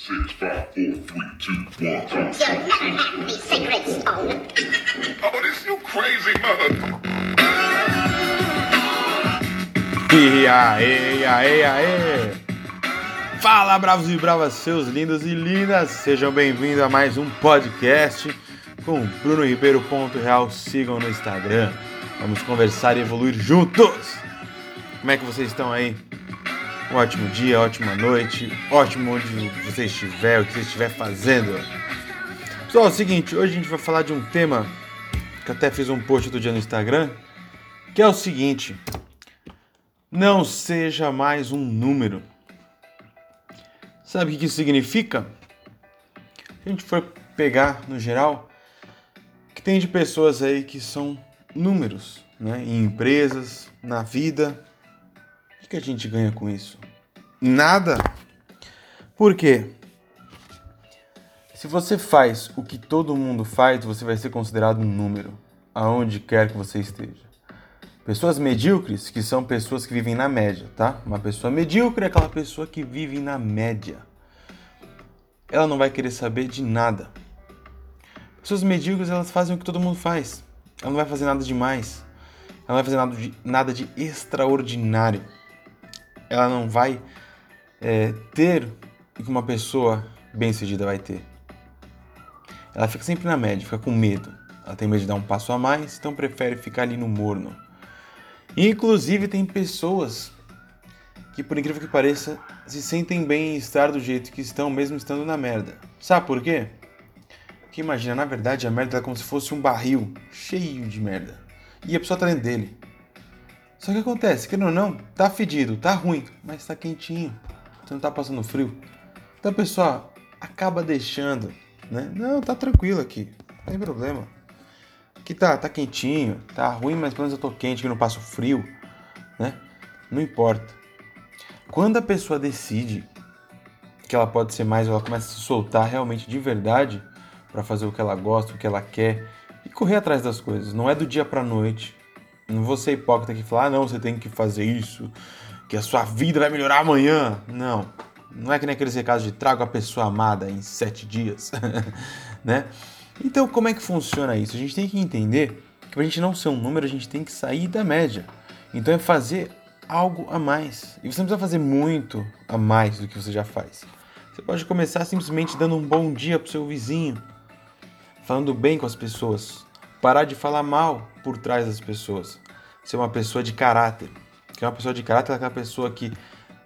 Six, five, four, three, two, one. You'll never have the sacred stone. Oh, this you crazy mother. E aê, e aê, aê! Fala, bravos e bravas, seus lindos e lindas! Sejam bem-vindos a mais um podcast com Bruno Ribeiro. Ponto Real. Sigam no Instagram. Vamos conversar e evoluir juntos! Como é que vocês estão aí? Um ótimo dia, ótima noite, ótimo onde você estiver, o que você estiver fazendo. Pessoal, é o seguinte, hoje a gente vai falar de um tema que até fiz um post outro dia no Instagram, que é o seguinte: não seja mais um número. Sabe o que isso significa? A gente for pegar no geral, que tem de pessoas aí que são números, né? Em empresas, na vida. O que a gente ganha com isso? Nada. Por quê? Se você faz o que todo mundo faz, você vai ser considerado um número, aonde quer que você esteja. Pessoas medíocres, que são pessoas que vivem na média, tá? Uma pessoa medíocre é aquela pessoa que vive na média. Ela não vai querer saber de nada. Pessoas medíocres, elas fazem o que todo mundo faz. Ela não vai fazer nada demais. Ela não vai fazer nada de, nada de extraordinário. Ela não vai é, ter o que uma pessoa bem-sucedida vai ter. Ela fica sempre na média, fica com medo. Ela tem medo de dar um passo a mais, então prefere ficar ali no morno. Inclusive, tem pessoas que, por incrível que pareça, se sentem bem em estar do jeito que estão, mesmo estando na merda. Sabe por quê? Porque imagina, na verdade, a merda é como se fosse um barril cheio de merda. E a pessoa tá dentro dele. Só que acontece, querendo ou não, tá fedido, tá ruim, mas tá quentinho. Você não tá passando frio. Então a pessoa acaba deixando né? Não, tá tranquilo aqui, não tem problema. Aqui tá, tá quentinho, tá ruim, mas pelo menos eu tô quente, que não passo frio, né? Não importa. Quando a pessoa decide que ela pode ser mais, ela começa a se soltar realmente de verdade para fazer o que ela gosta, o que ela quer e correr atrás das coisas. Não é do dia para noite. Não vou ser hipócrita que falar, ah, não, você tem que fazer isso, que a sua vida vai melhorar amanhã. Não, não é que nem aqueles recados de trago a pessoa amada em sete dias, né? Então, como é que funciona isso? A gente tem que entender que pra gente não ser um número, a gente tem que sair da média. Então é fazer algo a mais. E você não precisa fazer muito a mais do que você já faz. Você pode começar simplesmente dando um bom dia pro seu vizinho, falando bem com as pessoas, parar de falar mal por trás das pessoas, ser uma pessoa de caráter. Que é uma pessoa de caráter aquela pessoa que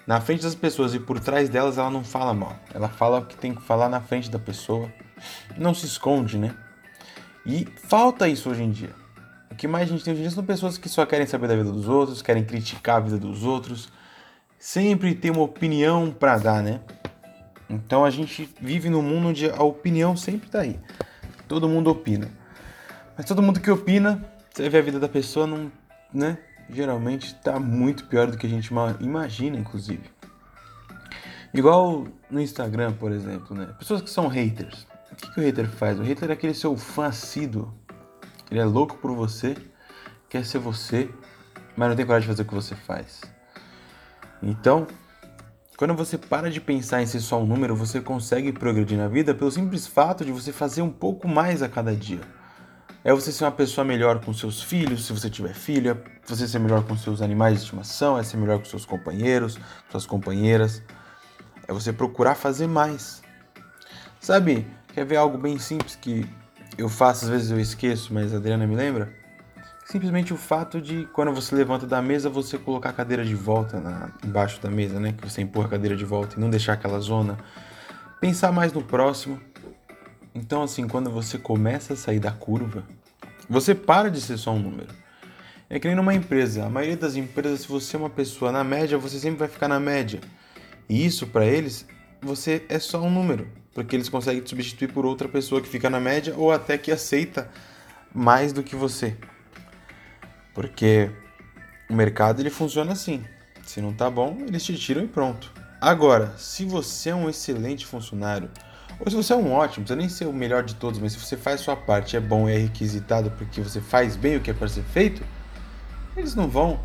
na frente das pessoas e por trás delas ela não fala mal. Ela fala o que tem que falar na frente da pessoa. Não se esconde, né? E falta isso hoje em dia. O que mais a gente tem hoje em dia são pessoas que só querem saber da vida dos outros, querem criticar a vida dos outros, sempre tem uma opinião para dar, né? Então a gente vive num mundo onde a opinião sempre tá aí. Todo mundo opina. Mas todo mundo que opina, você vê a vida da pessoa, não, né? Geralmente está muito pior do que a gente imagina, inclusive. Igual no Instagram, por exemplo, né? Pessoas que são haters. O que, que o hater faz? O hater é aquele seu fã assíduo. Ele é louco por você, quer ser você, mas não tem coragem de fazer o que você faz. Então, quando você para de pensar em ser só um número, você consegue progredir na vida pelo simples fato de você fazer um pouco mais a cada dia. É você ser uma pessoa melhor com seus filhos, se você tiver filha, você ser melhor com seus animais de estimação, é ser melhor com seus companheiros, suas companheiras. É você procurar fazer mais. Sabe, quer ver algo bem simples que eu faço, às vezes eu esqueço, mas a Adriana me lembra? Simplesmente o fato de quando você levanta da mesa, você colocar a cadeira de volta na, embaixo da mesa, né? Que você empurra a cadeira de volta e não deixar aquela zona. Pensar mais no próximo então, assim, quando você começa a sair da curva, você para de ser só um número. É que nem numa empresa. A maioria das empresas, se você é uma pessoa na média, você sempre vai ficar na média. E isso, para eles, você é só um número. Porque eles conseguem te substituir por outra pessoa que fica na média ou até que aceita mais do que você. Porque o mercado ele funciona assim. Se não tá bom, eles te tiram e pronto. Agora, se você é um excelente funcionário, ou se você é um ótimo, você nem ser o melhor de todos, mas se você faz sua parte, é bom e é requisitado porque você faz bem o que é para ser feito, eles não vão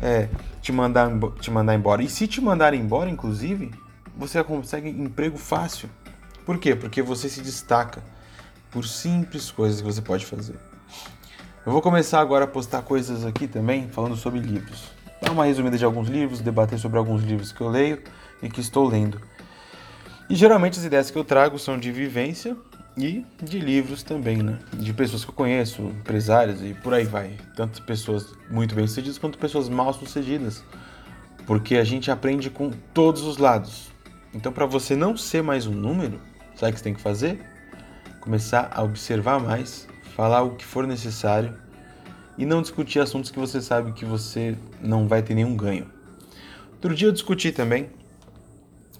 é, te, mandar, te mandar embora. E se te mandarem embora, inclusive, você consegue emprego fácil. Por quê? Porque você se destaca por simples coisas que você pode fazer. Eu vou começar agora a postar coisas aqui também falando sobre livros. Dar uma resumida de alguns livros, debater sobre alguns livros que eu leio e que estou lendo. E geralmente as ideias que eu trago são de vivência e de livros também, né? De pessoas que eu conheço, empresários e por aí vai. Tanto pessoas muito bem sucedidas quanto pessoas mal sucedidas. Porque a gente aprende com todos os lados. Então, para você não ser mais um número, sabe o que você tem que fazer? Começar a observar mais, falar o que for necessário e não discutir assuntos que você sabe que você não vai ter nenhum ganho. Outro dia eu discuti também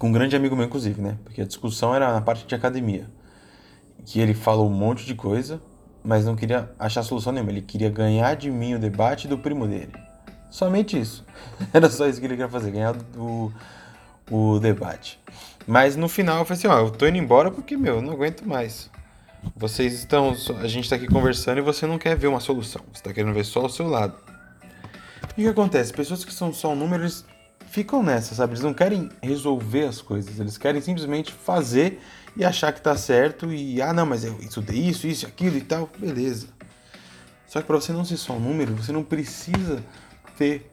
com um grande amigo meu, inclusive, né? Porque a discussão era na parte de academia. Que ele falou um monte de coisa, mas não queria achar solução nenhuma. Ele queria ganhar de mim o debate do primo dele. Somente isso. Era só isso que ele queria fazer, ganhar o, o debate. Mas no final eu falei assim, ó, eu tô indo embora porque, meu, eu não aguento mais. Vocês estão. A gente tá aqui conversando e você não quer ver uma solução. Você tá querendo ver só o seu lado. E o que acontece? Pessoas que são só números ficam nessa, sabe? Eles não querem resolver as coisas, eles querem simplesmente fazer e achar que tá certo e, ah, não, mas eu estudei isso, isso, aquilo e tal, beleza. Só que para você não ser só um número, você não precisa ter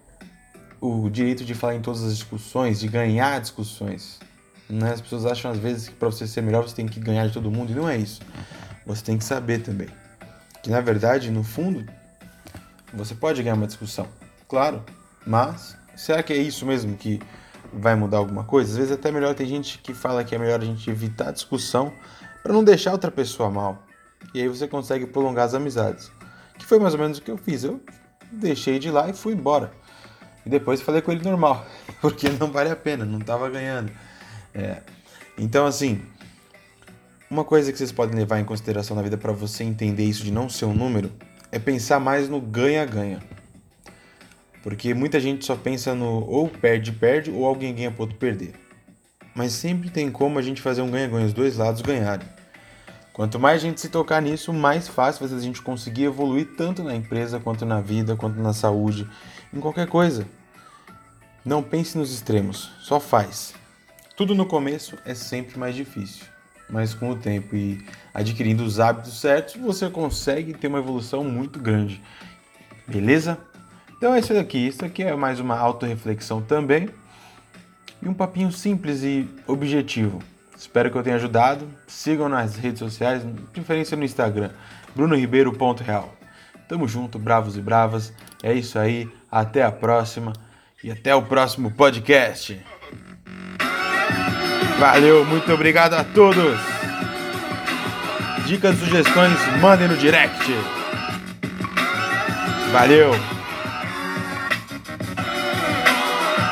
o direito de falar em todas as discussões, de ganhar discussões. Né? As pessoas acham às vezes que para você ser melhor você tem que ganhar de todo mundo e não é isso. Você tem que saber também que na verdade, no fundo, você pode ganhar uma discussão, claro, mas será que é isso mesmo que vai mudar alguma coisa? Às vezes até melhor tem gente que fala que é melhor a gente evitar a discussão para não deixar outra pessoa mal. E aí você consegue prolongar as amizades. Que foi mais ou menos o que eu fiz. Eu deixei de lá e fui embora. E depois falei com ele normal, porque não vale a pena, não estava ganhando. É. Então, assim, uma coisa que vocês podem levar em consideração na vida para você entender isso de não ser um número é pensar mais no ganha-ganha. Porque muita gente só pensa no ou perde-perde ou alguém ganha para outro perder. Mas sempre tem como a gente fazer um ganha-ganha, os dois lados ganharem. Quanto mais a gente se tocar nisso, mais fácil vai ser a gente conseguir evoluir tanto na empresa, quanto na vida, quanto na saúde, em qualquer coisa. Não pense nos extremos, só faz. Tudo no começo é sempre mais difícil, mas com o tempo e adquirindo os hábitos certos, você consegue ter uma evolução muito grande. Beleza? Então é isso daqui. Isso aqui é mais uma autorreflexão também. E um papinho simples e objetivo. Espero que eu tenha ajudado. Sigam nas redes sociais, preferência no Instagram, brunoribeiro.real. Tamo junto, bravos e bravas. É isso aí. Até a próxima. E até o próximo podcast. Valeu, muito obrigado a todos. Dicas sugestões, mandem no direct. Valeu!